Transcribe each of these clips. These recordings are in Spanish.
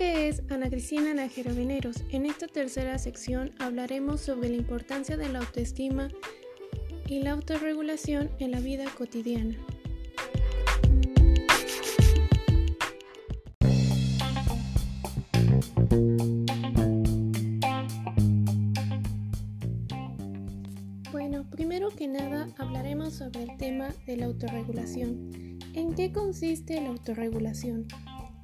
nombre es Ana Cristina Najera Veneros. En esta tercera sección hablaremos sobre la importancia de la autoestima y la autorregulación en la vida cotidiana. Bueno, primero que nada hablaremos sobre el tema de la autorregulación. ¿En qué consiste la autorregulación?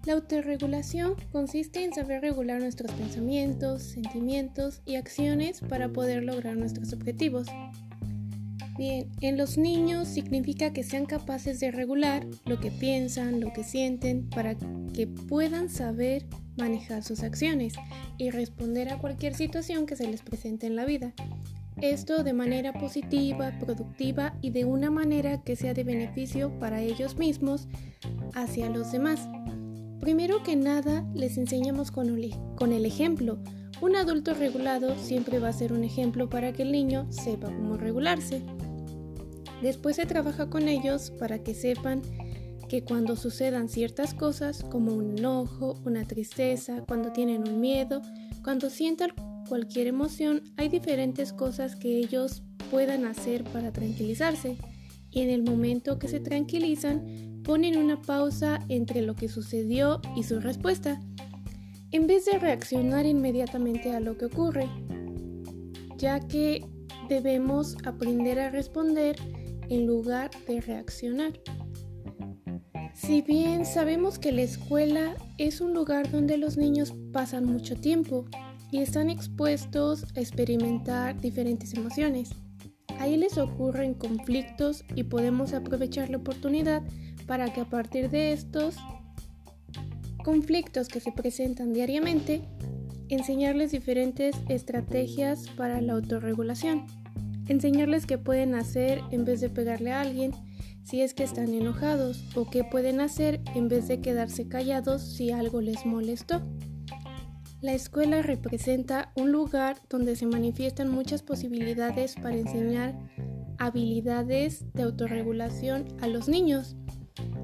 La autorregulación consiste en saber regular nuestros pensamientos, sentimientos y acciones para poder lograr nuestros objetivos. Bien, en los niños significa que sean capaces de regular lo que piensan, lo que sienten, para que puedan saber manejar sus acciones y responder a cualquier situación que se les presente en la vida. Esto de manera positiva, productiva y de una manera que sea de beneficio para ellos mismos hacia los demás. Primero que nada, les enseñamos con el ejemplo. Un adulto regulado siempre va a ser un ejemplo para que el niño sepa cómo regularse. Después se trabaja con ellos para que sepan que cuando sucedan ciertas cosas, como un enojo, una tristeza, cuando tienen un miedo, cuando sientan cualquier emoción, hay diferentes cosas que ellos puedan hacer para tranquilizarse. Y en el momento que se tranquilizan, ponen una pausa entre lo que sucedió y su respuesta, en vez de reaccionar inmediatamente a lo que ocurre, ya que debemos aprender a responder en lugar de reaccionar. Si bien sabemos que la escuela es un lugar donde los niños pasan mucho tiempo, y están expuestos a experimentar diferentes emociones. Ahí les ocurren conflictos y podemos aprovechar la oportunidad para que a partir de estos conflictos que se presentan diariamente, enseñarles diferentes estrategias para la autorregulación. Enseñarles qué pueden hacer en vez de pegarle a alguien si es que están enojados o qué pueden hacer en vez de quedarse callados si algo les molestó. La escuela representa un lugar donde se manifiestan muchas posibilidades para enseñar habilidades de autorregulación a los niños.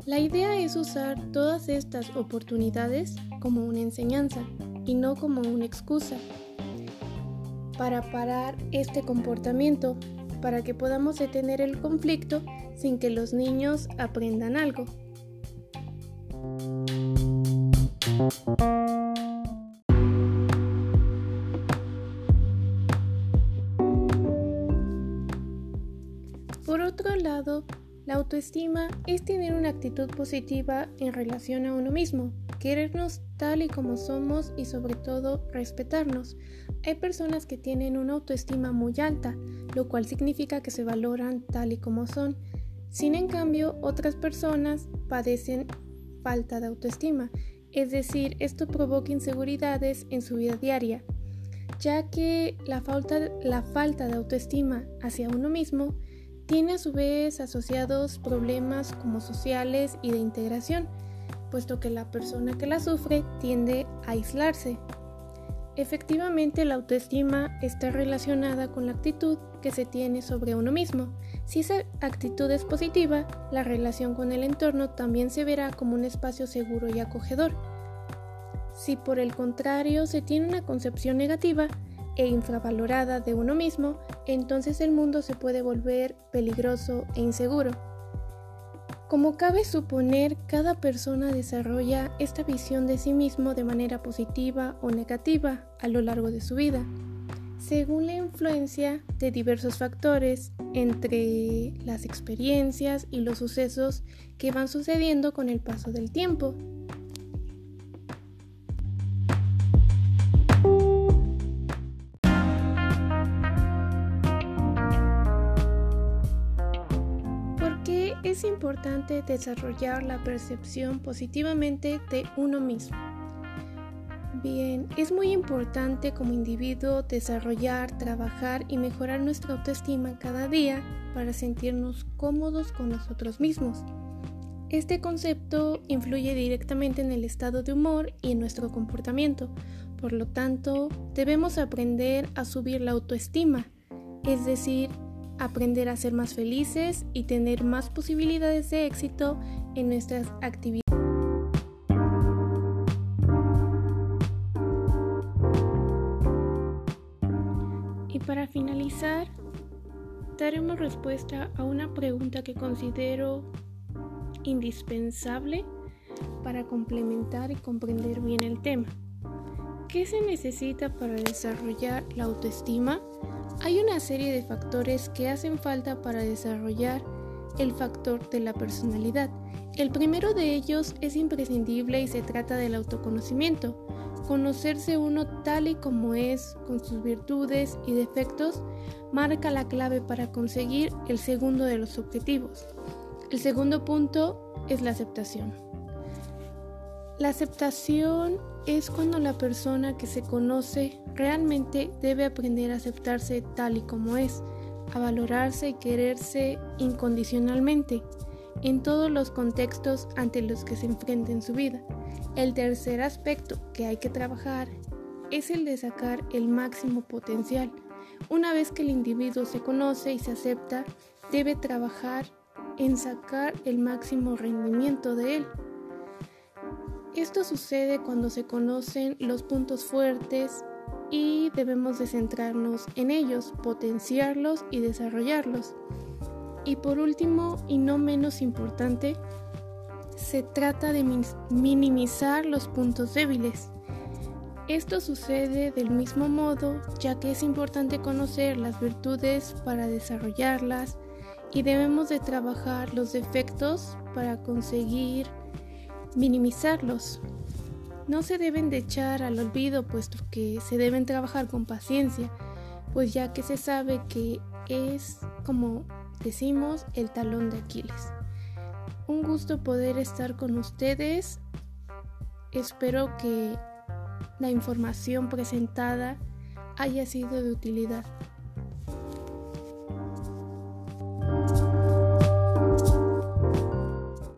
La idea es usar todas estas oportunidades como una enseñanza y no como una excusa para parar este comportamiento, para que podamos detener el conflicto sin que los niños aprendan algo. Por otro lado, la autoestima es tener una actitud positiva en relación a uno mismo, querernos tal y como somos y sobre todo respetarnos. Hay personas que tienen una autoestima muy alta, lo cual significa que se valoran tal y como son. Sin en cambio, otras personas padecen falta de autoestima, es decir, esto provoca inseguridades en su vida diaria, ya que la falta, la falta de autoestima hacia uno mismo tiene a su vez asociados problemas como sociales y de integración, puesto que la persona que la sufre tiende a aislarse. Efectivamente, la autoestima está relacionada con la actitud que se tiene sobre uno mismo. Si esa actitud es positiva, la relación con el entorno también se verá como un espacio seguro y acogedor. Si por el contrario se tiene una concepción negativa, e infravalorada de uno mismo, entonces el mundo se puede volver peligroso e inseguro. Como cabe suponer, cada persona desarrolla esta visión de sí mismo de manera positiva o negativa a lo largo de su vida, según la influencia de diversos factores entre las experiencias y los sucesos que van sucediendo con el paso del tiempo. Importante desarrollar la percepción positivamente de uno mismo. Bien, es muy importante como individuo desarrollar, trabajar y mejorar nuestra autoestima cada día para sentirnos cómodos con nosotros mismos. Este concepto influye directamente en el estado de humor y en nuestro comportamiento. Por lo tanto, debemos aprender a subir la autoestima, es decir, aprender a ser más felices y tener más posibilidades de éxito en nuestras actividades. Y para finalizar, daremos respuesta a una pregunta que considero indispensable para complementar y comprender bien el tema. ¿Qué se necesita para desarrollar la autoestima? Hay una serie de factores que hacen falta para desarrollar el factor de la personalidad. El primero de ellos es imprescindible y se trata del autoconocimiento. Conocerse uno tal y como es, con sus virtudes y defectos, marca la clave para conseguir el segundo de los objetivos. El segundo punto es la aceptación. La aceptación es cuando la persona que se conoce realmente debe aprender a aceptarse tal y como es, a valorarse y quererse incondicionalmente en todos los contextos ante los que se enfrenta en su vida. El tercer aspecto que hay que trabajar es el de sacar el máximo potencial. Una vez que el individuo se conoce y se acepta, debe trabajar en sacar el máximo rendimiento de él. Esto sucede cuando se conocen los puntos fuertes y debemos de centrarnos en ellos, potenciarlos y desarrollarlos. Y por último, y no menos importante, se trata de minimizar los puntos débiles. Esto sucede del mismo modo, ya que es importante conocer las virtudes para desarrollarlas y debemos de trabajar los defectos para conseguir minimizarlos. No se deben de echar al olvido, puesto que se deben trabajar con paciencia, pues ya que se sabe que es, como decimos, el talón de Aquiles. Un gusto poder estar con ustedes. Espero que la información presentada haya sido de utilidad.